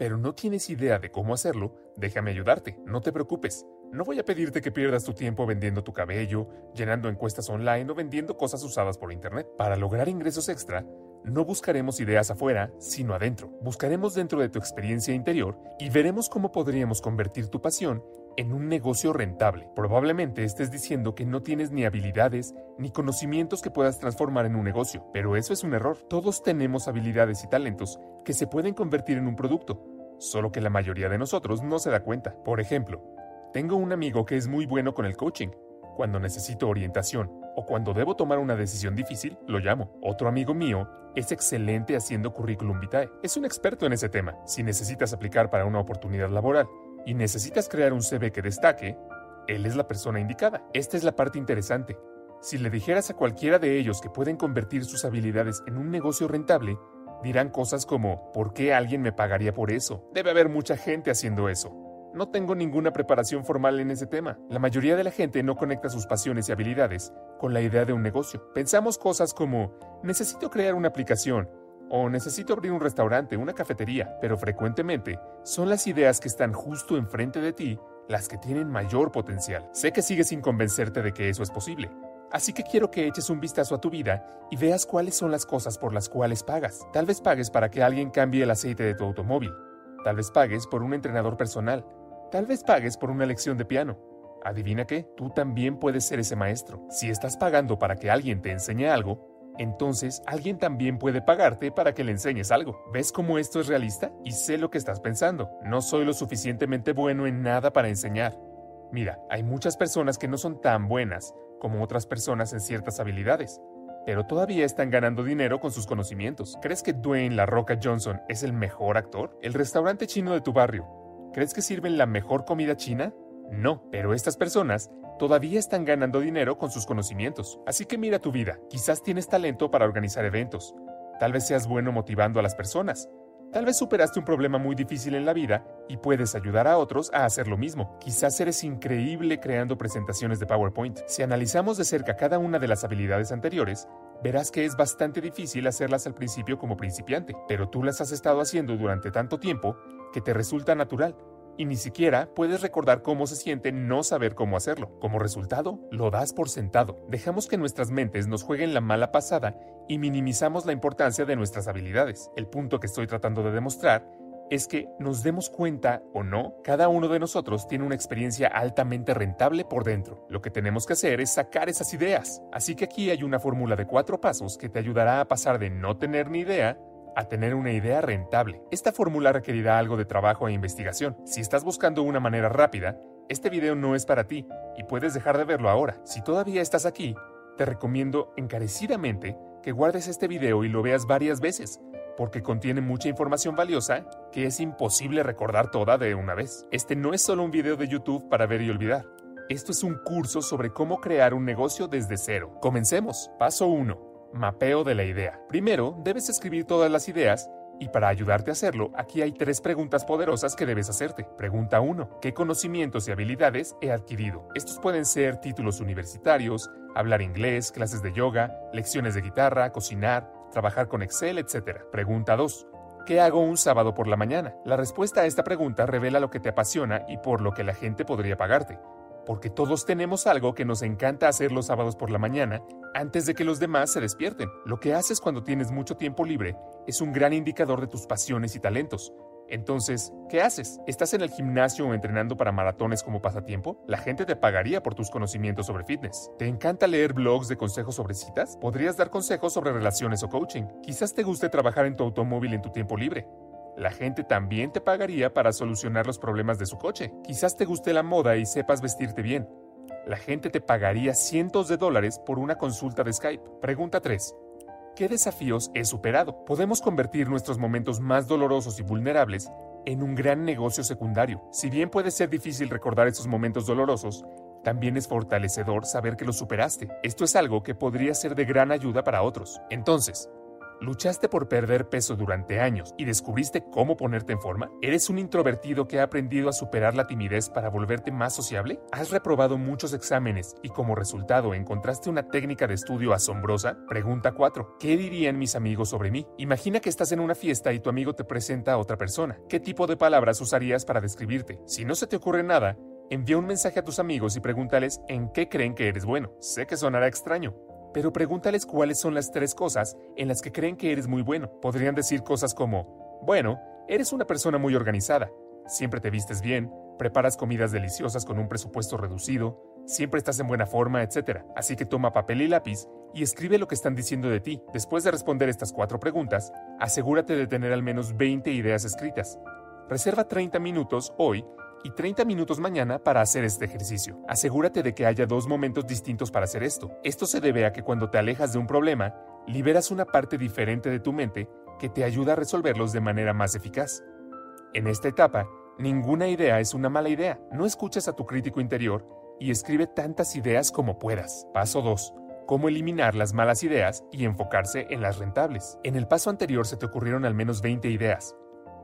pero no tienes idea de cómo hacerlo, déjame ayudarte, no te preocupes. No voy a pedirte que pierdas tu tiempo vendiendo tu cabello, llenando encuestas online o vendiendo cosas usadas por Internet. Para lograr ingresos extra, no buscaremos ideas afuera, sino adentro. Buscaremos dentro de tu experiencia interior y veremos cómo podríamos convertir tu pasión en un negocio rentable. Probablemente estés diciendo que no tienes ni habilidades ni conocimientos que puedas transformar en un negocio, pero eso es un error. Todos tenemos habilidades y talentos que se pueden convertir en un producto, solo que la mayoría de nosotros no se da cuenta. Por ejemplo, tengo un amigo que es muy bueno con el coaching. Cuando necesito orientación o cuando debo tomar una decisión difícil, lo llamo. Otro amigo mío es excelente haciendo currículum vitae. Es un experto en ese tema. Si necesitas aplicar para una oportunidad laboral y necesitas crear un CV que destaque, él es la persona indicada. Esta es la parte interesante. Si le dijeras a cualquiera de ellos que pueden convertir sus habilidades en un negocio rentable, dirán cosas como, ¿por qué alguien me pagaría por eso? Debe haber mucha gente haciendo eso. No tengo ninguna preparación formal en ese tema. La mayoría de la gente no conecta sus pasiones y habilidades con la idea de un negocio. Pensamos cosas como, necesito crear una aplicación, o necesito abrir un restaurante, una cafetería, pero frecuentemente son las ideas que están justo enfrente de ti las que tienen mayor potencial. Sé que sigues sin convencerte de que eso es posible. Así que quiero que eches un vistazo a tu vida y veas cuáles son las cosas por las cuales pagas. Tal vez pagues para que alguien cambie el aceite de tu automóvil. Tal vez pagues por un entrenador personal. Tal vez pagues por una lección de piano. Adivina qué, tú también puedes ser ese maestro. Si estás pagando para que alguien te enseñe algo, entonces alguien también puede pagarte para que le enseñes algo. ¿Ves cómo esto es realista? Y sé lo que estás pensando. No soy lo suficientemente bueno en nada para enseñar. Mira, hay muchas personas que no son tan buenas como otras personas en ciertas habilidades, pero todavía están ganando dinero con sus conocimientos. ¿Crees que Dwayne La Roca Johnson es el mejor actor? ¿El restaurante chino de tu barrio? ¿Crees que sirven la mejor comida china? No, pero estas personas todavía están ganando dinero con sus conocimientos. Así que mira tu vida. Quizás tienes talento para organizar eventos. Tal vez seas bueno motivando a las personas. Tal vez superaste un problema muy difícil en la vida y puedes ayudar a otros a hacer lo mismo. Quizás eres increíble creando presentaciones de PowerPoint. Si analizamos de cerca cada una de las habilidades anteriores, verás que es bastante difícil hacerlas al principio como principiante, pero tú las has estado haciendo durante tanto tiempo que te resulta natural y ni siquiera puedes recordar cómo se siente no saber cómo hacerlo. Como resultado, lo das por sentado. Dejamos que nuestras mentes nos jueguen la mala pasada y minimizamos la importancia de nuestras habilidades. El punto que estoy tratando de demostrar es que nos demos cuenta o no, cada uno de nosotros tiene una experiencia altamente rentable por dentro. Lo que tenemos que hacer es sacar esas ideas. Así que aquí hay una fórmula de cuatro pasos que te ayudará a pasar de no tener ni idea a tener una idea rentable. Esta fórmula requerirá algo de trabajo e investigación. Si estás buscando una manera rápida, este video no es para ti y puedes dejar de verlo ahora. Si todavía estás aquí, te recomiendo encarecidamente que guardes este video y lo veas varias veces, porque contiene mucha información valiosa que es imposible recordar toda de una vez. Este no es solo un video de YouTube para ver y olvidar. Esto es un curso sobre cómo crear un negocio desde cero. Comencemos. Paso 1 Mapeo de la idea. Primero, debes escribir todas las ideas y para ayudarte a hacerlo, aquí hay tres preguntas poderosas que debes hacerte. Pregunta 1. ¿Qué conocimientos y habilidades he adquirido? Estos pueden ser títulos universitarios, hablar inglés, clases de yoga, lecciones de guitarra, cocinar, trabajar con Excel, etc. Pregunta 2. ¿Qué hago un sábado por la mañana? La respuesta a esta pregunta revela lo que te apasiona y por lo que la gente podría pagarte porque todos tenemos algo que nos encanta hacer los sábados por la mañana antes de que los demás se despierten. Lo que haces cuando tienes mucho tiempo libre es un gran indicador de tus pasiones y talentos. Entonces, ¿qué haces? ¿Estás en el gimnasio o entrenando para maratones como pasatiempo? La gente te pagaría por tus conocimientos sobre fitness. ¿Te encanta leer blogs de consejos sobre citas? ¿Podrías dar consejos sobre relaciones o coaching? Quizás te guste trabajar en tu automóvil en tu tiempo libre. La gente también te pagaría para solucionar los problemas de su coche. Quizás te guste la moda y sepas vestirte bien. La gente te pagaría cientos de dólares por una consulta de Skype. Pregunta 3. ¿Qué desafíos he superado? Podemos convertir nuestros momentos más dolorosos y vulnerables en un gran negocio secundario. Si bien puede ser difícil recordar esos momentos dolorosos, también es fortalecedor saber que los superaste. Esto es algo que podría ser de gran ayuda para otros. Entonces, ¿Luchaste por perder peso durante años y descubriste cómo ponerte en forma? ¿Eres un introvertido que ha aprendido a superar la timidez para volverte más sociable? ¿Has reprobado muchos exámenes y como resultado encontraste una técnica de estudio asombrosa? Pregunta 4. ¿Qué dirían mis amigos sobre mí? Imagina que estás en una fiesta y tu amigo te presenta a otra persona. ¿Qué tipo de palabras usarías para describirte? Si no se te ocurre nada, envía un mensaje a tus amigos y pregúntales en qué creen que eres bueno. Sé que sonará extraño, pero pregúntales cuáles son las tres cosas en las que creen que eres muy bueno. Podrían decir cosas como, bueno, eres una persona muy organizada, siempre te vistes bien, preparas comidas deliciosas con un presupuesto reducido, siempre estás en buena forma, etc. Así que toma papel y lápiz y escribe lo que están diciendo de ti. Después de responder estas cuatro preguntas, asegúrate de tener al menos 20 ideas escritas. Reserva 30 minutos hoy y 30 minutos mañana para hacer este ejercicio. Asegúrate de que haya dos momentos distintos para hacer esto. Esto se debe a que cuando te alejas de un problema, liberas una parte diferente de tu mente que te ayuda a resolverlos de manera más eficaz. En esta etapa, ninguna idea es una mala idea. No escuches a tu crítico interior y escribe tantas ideas como puedas. Paso 2 cómo eliminar las malas ideas y enfocarse en las rentables. En el paso anterior se te ocurrieron al menos 20 ideas.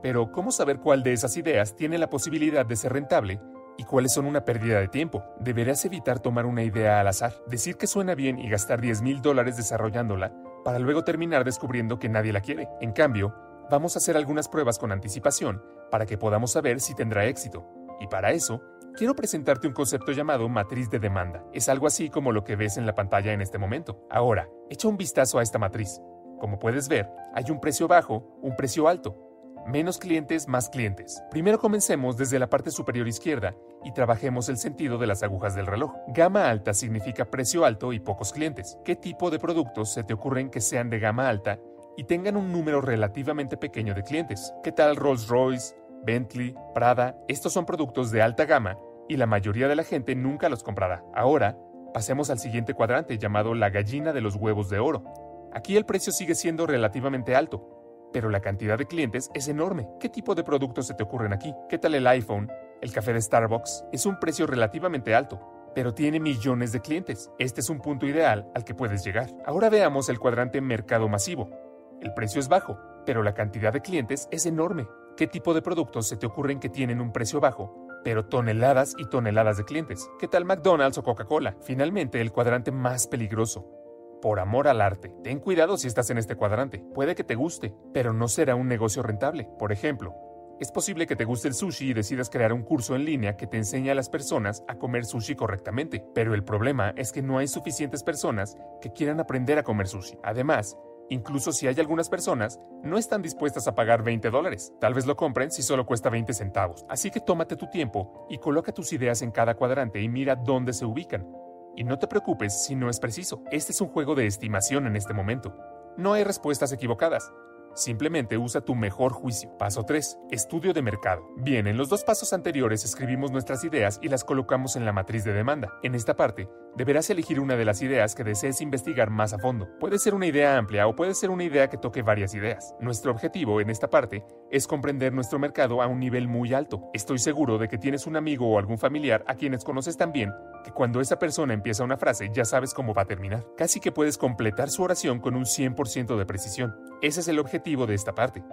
Pero, ¿cómo saber cuál de esas ideas tiene la posibilidad de ser rentable y cuáles son una pérdida de tiempo? Deberás evitar tomar una idea al azar, decir que suena bien y gastar 10 mil dólares desarrollándola para luego terminar descubriendo que nadie la quiere. En cambio, vamos a hacer algunas pruebas con anticipación para que podamos saber si tendrá éxito. Y para eso, quiero presentarte un concepto llamado matriz de demanda. Es algo así como lo que ves en la pantalla en este momento. Ahora, echa un vistazo a esta matriz. Como puedes ver, hay un precio bajo, un precio alto, Menos clientes, más clientes. Primero comencemos desde la parte superior izquierda y trabajemos el sentido de las agujas del reloj. Gama alta significa precio alto y pocos clientes. ¿Qué tipo de productos se te ocurren que sean de gama alta y tengan un número relativamente pequeño de clientes? ¿Qué tal Rolls Royce, Bentley, Prada? Estos son productos de alta gama y la mayoría de la gente nunca los comprará. Ahora, pasemos al siguiente cuadrante llamado la gallina de los huevos de oro. Aquí el precio sigue siendo relativamente alto, pero la cantidad de clientes es enorme. ¿Qué tipo de productos se te ocurren aquí? ¿Qué tal el iPhone? El café de Starbucks es un precio relativamente alto, pero tiene millones de clientes. Este es un punto ideal al que puedes llegar. Ahora veamos el cuadrante mercado masivo. El precio es bajo, pero la cantidad de clientes es enorme. ¿Qué tipo de productos se te ocurren que tienen un precio bajo, pero toneladas y toneladas de clientes? ¿Qué tal McDonald's o Coca-Cola? Finalmente, el cuadrante más peligroso, por amor al arte. Ten cuidado si estás en este cuadrante. Puede que te guste, pero no será un negocio rentable. Por ejemplo, es posible que te guste el sushi y decidas crear un curso en línea que te enseñe a las personas a comer sushi correctamente, pero el problema es que no hay suficientes personas que quieran aprender a comer sushi. Además, Incluso si hay algunas personas, no están dispuestas a pagar 20 dólares. Tal vez lo compren si solo cuesta 20 centavos. Así que tómate tu tiempo y coloca tus ideas en cada cuadrante y mira dónde se ubican. Y no te preocupes si no es preciso. Este es un juego de estimación en este momento. No hay respuestas equivocadas. Simplemente usa tu mejor juicio. Paso 3. Estudio de mercado. Bien, en los dos pasos anteriores escribimos nuestras ideas y las colocamos en la matriz de demanda. En esta parte, deberás elegir una de las ideas que desees investigar más a fondo. Puede ser una idea amplia o puede ser una idea que toque varias ideas. Nuestro objetivo en esta parte es comprender nuestro mercado a un nivel muy alto. Estoy seguro de que tienes un amigo o algún familiar a quienes conoces tan bien que cuando esa persona empieza una frase ya sabes cómo va a terminar. Casi que puedes completar su oración con un 100% de precisión. Ese es el objetivo de esta parte.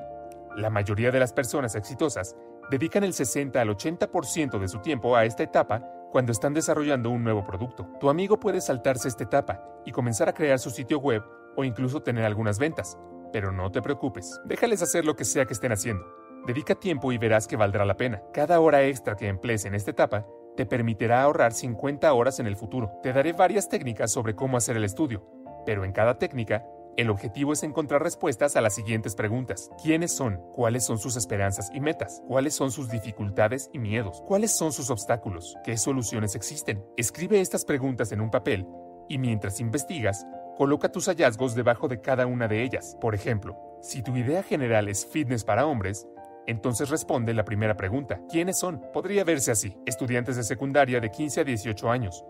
La mayoría de las personas exitosas dedican el 60 al 80% de su tiempo a esta etapa cuando están desarrollando un nuevo producto. Tu amigo puede saltarse esta etapa y comenzar a crear su sitio web o incluso tener algunas ventas, pero no te preocupes, déjales hacer lo que sea que estén haciendo. Dedica tiempo y verás que valdrá la pena. Cada hora extra que emplees en esta etapa te permitirá ahorrar 50 horas en el futuro. Te daré varias técnicas sobre cómo hacer el estudio, pero en cada técnica el objetivo es encontrar respuestas a las siguientes preguntas. ¿Quiénes son? ¿Cuáles son sus esperanzas y metas? ¿Cuáles son sus dificultades y miedos? ¿Cuáles son sus obstáculos? ¿Qué soluciones existen? Escribe estas preguntas en un papel y mientras investigas, coloca tus hallazgos debajo de cada una de ellas. Por ejemplo, si tu idea general es fitness para hombres, entonces responde la primera pregunta. ¿Quiénes son? Podría verse así. Estudiantes de secundaria de 15 a 18 años,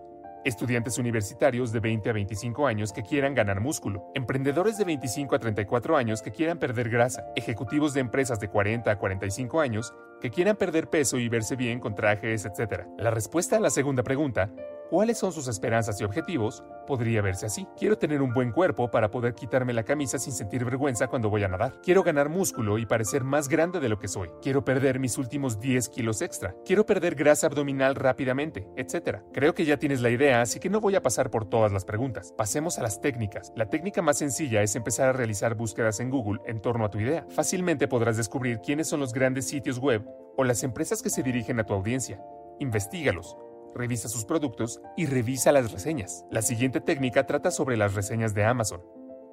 estudiantes universitarios de 20 a 25 años que quieran ganar músculo, emprendedores de 25 a 34 años que quieran perder grasa, ejecutivos de empresas de 40 a 45 años que quieran perder peso y verse bien con trajes, etc. La respuesta a la segunda pregunta cuáles son sus esperanzas y objetivos, podría verse así. Quiero tener un buen cuerpo para poder quitarme la camisa sin sentir vergüenza cuando voy a nadar. Quiero ganar músculo y parecer más grande de lo que soy. Quiero perder mis últimos 10 kilos extra. Quiero perder grasa abdominal rápidamente, etc. Creo que ya tienes la idea, así que no voy a pasar por todas las preguntas. Pasemos a las técnicas. La técnica más sencilla es empezar a realizar búsquedas en Google en torno a tu idea. Fácilmente podrás descubrir quiénes son los grandes sitios web o las empresas que se dirigen a tu audiencia. Investígalos revisa sus productos y revisa las reseñas. La siguiente técnica trata sobre las reseñas de Amazon.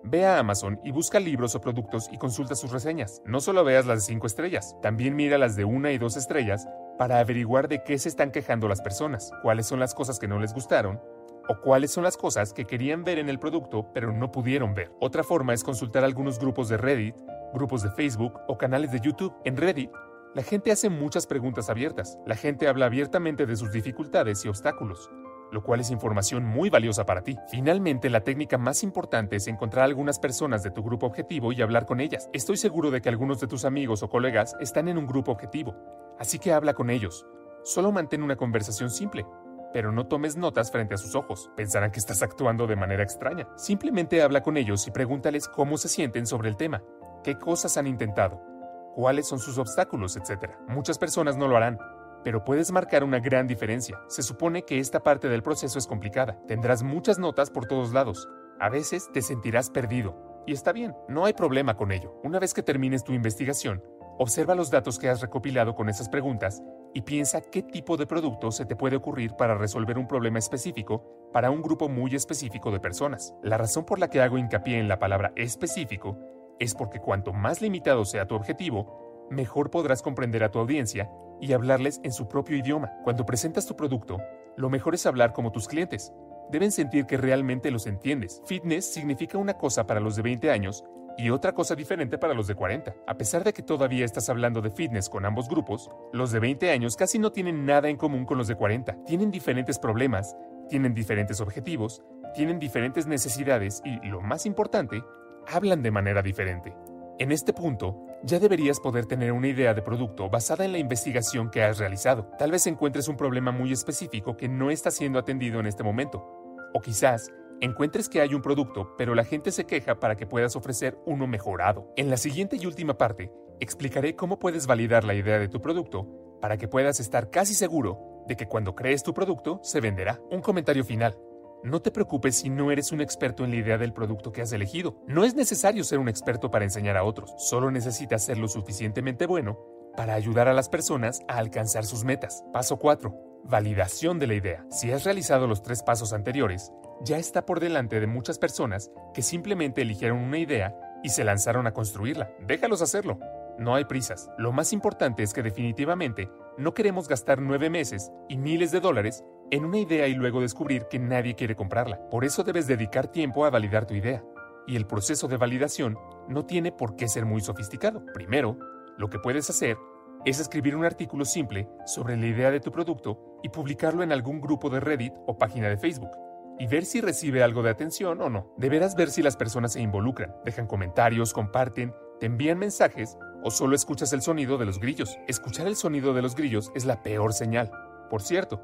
Ve a Amazon y busca libros o productos y consulta sus reseñas. No solo veas las de 5 estrellas, también mira las de 1 y 2 estrellas para averiguar de qué se están quejando las personas, cuáles son las cosas que no les gustaron o cuáles son las cosas que querían ver en el producto pero no pudieron ver. Otra forma es consultar algunos grupos de Reddit, grupos de Facebook o canales de YouTube. En Reddit la gente hace muchas preguntas abiertas. La gente habla abiertamente de sus dificultades y obstáculos, lo cual es información muy valiosa para ti. Finalmente, la técnica más importante es encontrar algunas personas de tu grupo objetivo y hablar con ellas. Estoy seguro de que algunos de tus amigos o colegas están en un grupo objetivo, así que habla con ellos. Solo mantén una conversación simple, pero no tomes notas frente a sus ojos. Pensarán que estás actuando de manera extraña. Simplemente habla con ellos y pregúntales cómo se sienten sobre el tema, qué cosas han intentado cuáles son sus obstáculos, etc. Muchas personas no lo harán, pero puedes marcar una gran diferencia. Se supone que esta parte del proceso es complicada. Tendrás muchas notas por todos lados. A veces te sentirás perdido. Y está bien, no hay problema con ello. Una vez que termines tu investigación, observa los datos que has recopilado con esas preguntas y piensa qué tipo de producto se te puede ocurrir para resolver un problema específico para un grupo muy específico de personas. La razón por la que hago hincapié en la palabra específico es porque cuanto más limitado sea tu objetivo, mejor podrás comprender a tu audiencia y hablarles en su propio idioma. Cuando presentas tu producto, lo mejor es hablar como tus clientes. Deben sentir que realmente los entiendes. Fitness significa una cosa para los de 20 años y otra cosa diferente para los de 40. A pesar de que todavía estás hablando de fitness con ambos grupos, los de 20 años casi no tienen nada en común con los de 40. Tienen diferentes problemas, tienen diferentes objetivos, tienen diferentes necesidades y, lo más importante, hablan de manera diferente. En este punto, ya deberías poder tener una idea de producto basada en la investigación que has realizado. Tal vez encuentres un problema muy específico que no está siendo atendido en este momento. O quizás encuentres que hay un producto, pero la gente se queja para que puedas ofrecer uno mejorado. En la siguiente y última parte, explicaré cómo puedes validar la idea de tu producto para que puedas estar casi seguro de que cuando crees tu producto se venderá. Un comentario final. No te preocupes si no eres un experto en la idea del producto que has elegido. No es necesario ser un experto para enseñar a otros, solo necesitas ser lo suficientemente bueno para ayudar a las personas a alcanzar sus metas. Paso 4. Validación de la idea. Si has realizado los tres pasos anteriores, ya está por delante de muchas personas que simplemente eligieron una idea y se lanzaron a construirla. Déjalos hacerlo. No hay prisas. Lo más importante es que definitivamente no queremos gastar nueve meses y miles de dólares en una idea y luego descubrir que nadie quiere comprarla. Por eso debes dedicar tiempo a validar tu idea. Y el proceso de validación no tiene por qué ser muy sofisticado. Primero, lo que puedes hacer es escribir un artículo simple sobre la idea de tu producto y publicarlo en algún grupo de Reddit o página de Facebook y ver si recibe algo de atención o no. Deberás ver si las personas se involucran, dejan comentarios, comparten, te envían mensajes o solo escuchas el sonido de los grillos. Escuchar el sonido de los grillos es la peor señal. Por cierto,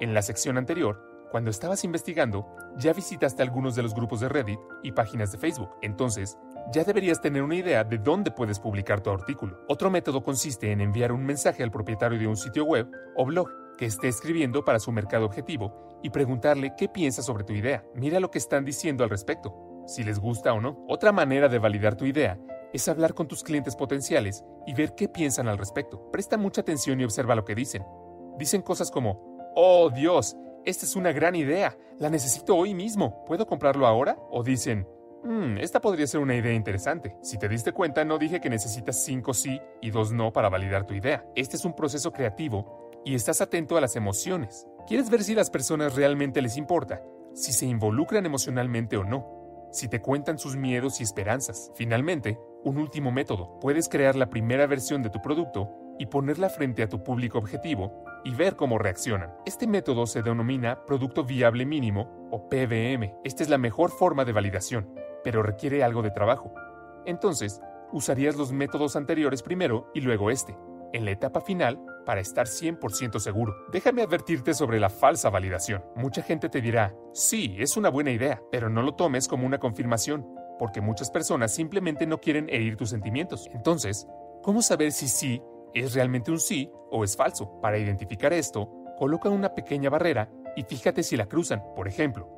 en la sección anterior, cuando estabas investigando, ya visitaste algunos de los grupos de Reddit y páginas de Facebook. Entonces, ya deberías tener una idea de dónde puedes publicar tu artículo. Otro método consiste en enviar un mensaje al propietario de un sitio web o blog que esté escribiendo para su mercado objetivo y preguntarle qué piensa sobre tu idea. Mira lo que están diciendo al respecto, si les gusta o no. Otra manera de validar tu idea es hablar con tus clientes potenciales y ver qué piensan al respecto. Presta mucha atención y observa lo que dicen. Dicen cosas como, oh Dios, esta es una gran idea, la necesito hoy mismo, ¿puedo comprarlo ahora? O dicen, Hmm, esta podría ser una idea interesante. Si te diste cuenta, no dije que necesitas 5 sí y 2 no para validar tu idea. Este es un proceso creativo y estás atento a las emociones. Quieres ver si las personas realmente les importa, si se involucran emocionalmente o no, si te cuentan sus miedos y esperanzas. Finalmente, un último método. Puedes crear la primera versión de tu producto y ponerla frente a tu público objetivo y ver cómo reaccionan. Este método se denomina Producto Viable Mínimo o PVM. Esta es la mejor forma de validación pero requiere algo de trabajo. Entonces, usarías los métodos anteriores primero y luego este, en la etapa final, para estar 100% seguro. Déjame advertirte sobre la falsa validación. Mucha gente te dirá, sí, es una buena idea, pero no lo tomes como una confirmación, porque muchas personas simplemente no quieren herir tus sentimientos. Entonces, ¿cómo saber si sí es realmente un sí o es falso? Para identificar esto, coloca una pequeña barrera y fíjate si la cruzan. Por ejemplo,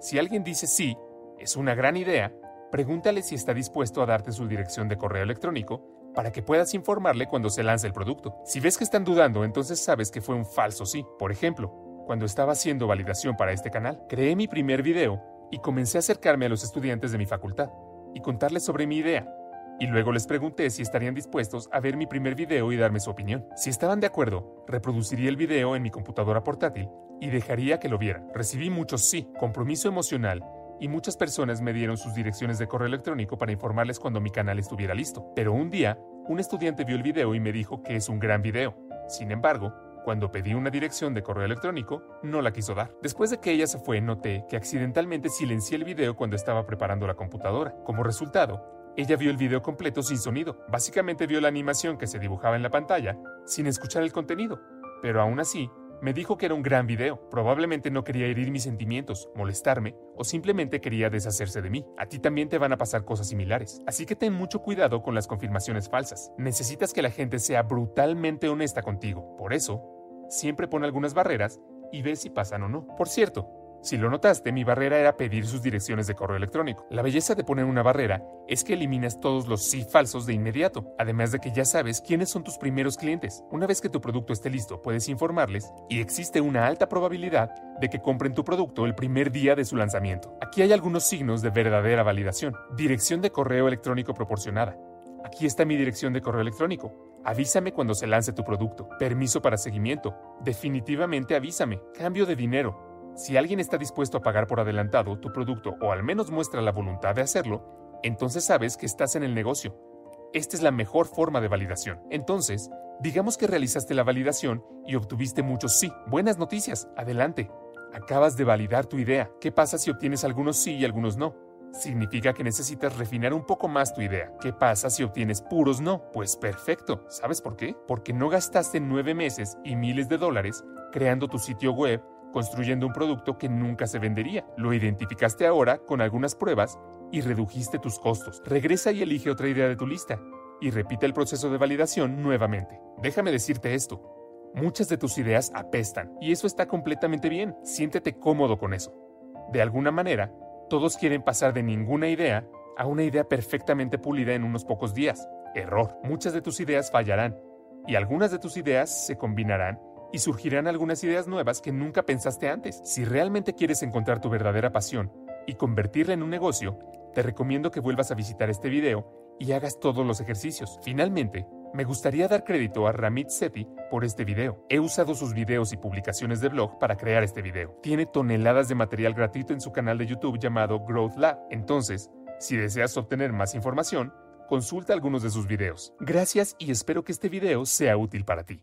si alguien dice sí, es una gran idea, pregúntale si está dispuesto a darte su dirección de correo electrónico para que puedas informarle cuando se lance el producto. Si ves que están dudando, entonces sabes que fue un falso sí. Por ejemplo, cuando estaba haciendo validación para este canal, creé mi primer video y comencé a acercarme a los estudiantes de mi facultad y contarles sobre mi idea. Y luego les pregunté si estarían dispuestos a ver mi primer video y darme su opinión. Si estaban de acuerdo, reproduciría el video en mi computadora portátil y dejaría que lo vieran. Recibí muchos sí, compromiso emocional y muchas personas me dieron sus direcciones de correo electrónico para informarles cuando mi canal estuviera listo. Pero un día, un estudiante vio el video y me dijo que es un gran video. Sin embargo, cuando pedí una dirección de correo electrónico, no la quiso dar. Después de que ella se fue, noté que accidentalmente silencié el video cuando estaba preparando la computadora. Como resultado, ella vio el video completo sin sonido. Básicamente vio la animación que se dibujaba en la pantalla sin escuchar el contenido. Pero aún así, me dijo que era un gran video. Probablemente no quería herir mis sentimientos, molestarme o simplemente quería deshacerse de mí. A ti también te van a pasar cosas similares. Así que ten mucho cuidado con las confirmaciones falsas. Necesitas que la gente sea brutalmente honesta contigo. Por eso, siempre pon algunas barreras y ve si pasan o no. Por cierto, si lo notaste, mi barrera era pedir sus direcciones de correo electrónico. La belleza de poner una barrera es que eliminas todos los sí falsos de inmediato, además de que ya sabes quiénes son tus primeros clientes. Una vez que tu producto esté listo, puedes informarles y existe una alta probabilidad de que compren tu producto el primer día de su lanzamiento. Aquí hay algunos signos de verdadera validación. Dirección de correo electrónico proporcionada. Aquí está mi dirección de correo electrónico. Avísame cuando se lance tu producto. Permiso para seguimiento. Definitivamente avísame. Cambio de dinero. Si alguien está dispuesto a pagar por adelantado tu producto o al menos muestra la voluntad de hacerlo, entonces sabes que estás en el negocio. Esta es la mejor forma de validación. Entonces, digamos que realizaste la validación y obtuviste muchos sí. Buenas noticias, adelante. Acabas de validar tu idea. ¿Qué pasa si obtienes algunos sí y algunos no? Significa que necesitas refinar un poco más tu idea. ¿Qué pasa si obtienes puros no? Pues perfecto. ¿Sabes por qué? Porque no gastaste nueve meses y miles de dólares creando tu sitio web construyendo un producto que nunca se vendería. Lo identificaste ahora con algunas pruebas y redujiste tus costos. Regresa y elige otra idea de tu lista y repite el proceso de validación nuevamente. Déjame decirte esto. Muchas de tus ideas apestan y eso está completamente bien. Siéntete cómodo con eso. De alguna manera, todos quieren pasar de ninguna idea a una idea perfectamente pulida en unos pocos días. Error. Muchas de tus ideas fallarán y algunas de tus ideas se combinarán y surgirán algunas ideas nuevas que nunca pensaste antes. Si realmente quieres encontrar tu verdadera pasión y convertirla en un negocio, te recomiendo que vuelvas a visitar este video y hagas todos los ejercicios. Finalmente, me gustaría dar crédito a Ramit Sethi por este video. He usado sus videos y publicaciones de blog para crear este video. Tiene toneladas de material gratuito en su canal de YouTube llamado Growth Lab. Entonces, Si deseas obtener más información, consulta algunos de sus videos. Gracias y espero que este video sea útil para ti.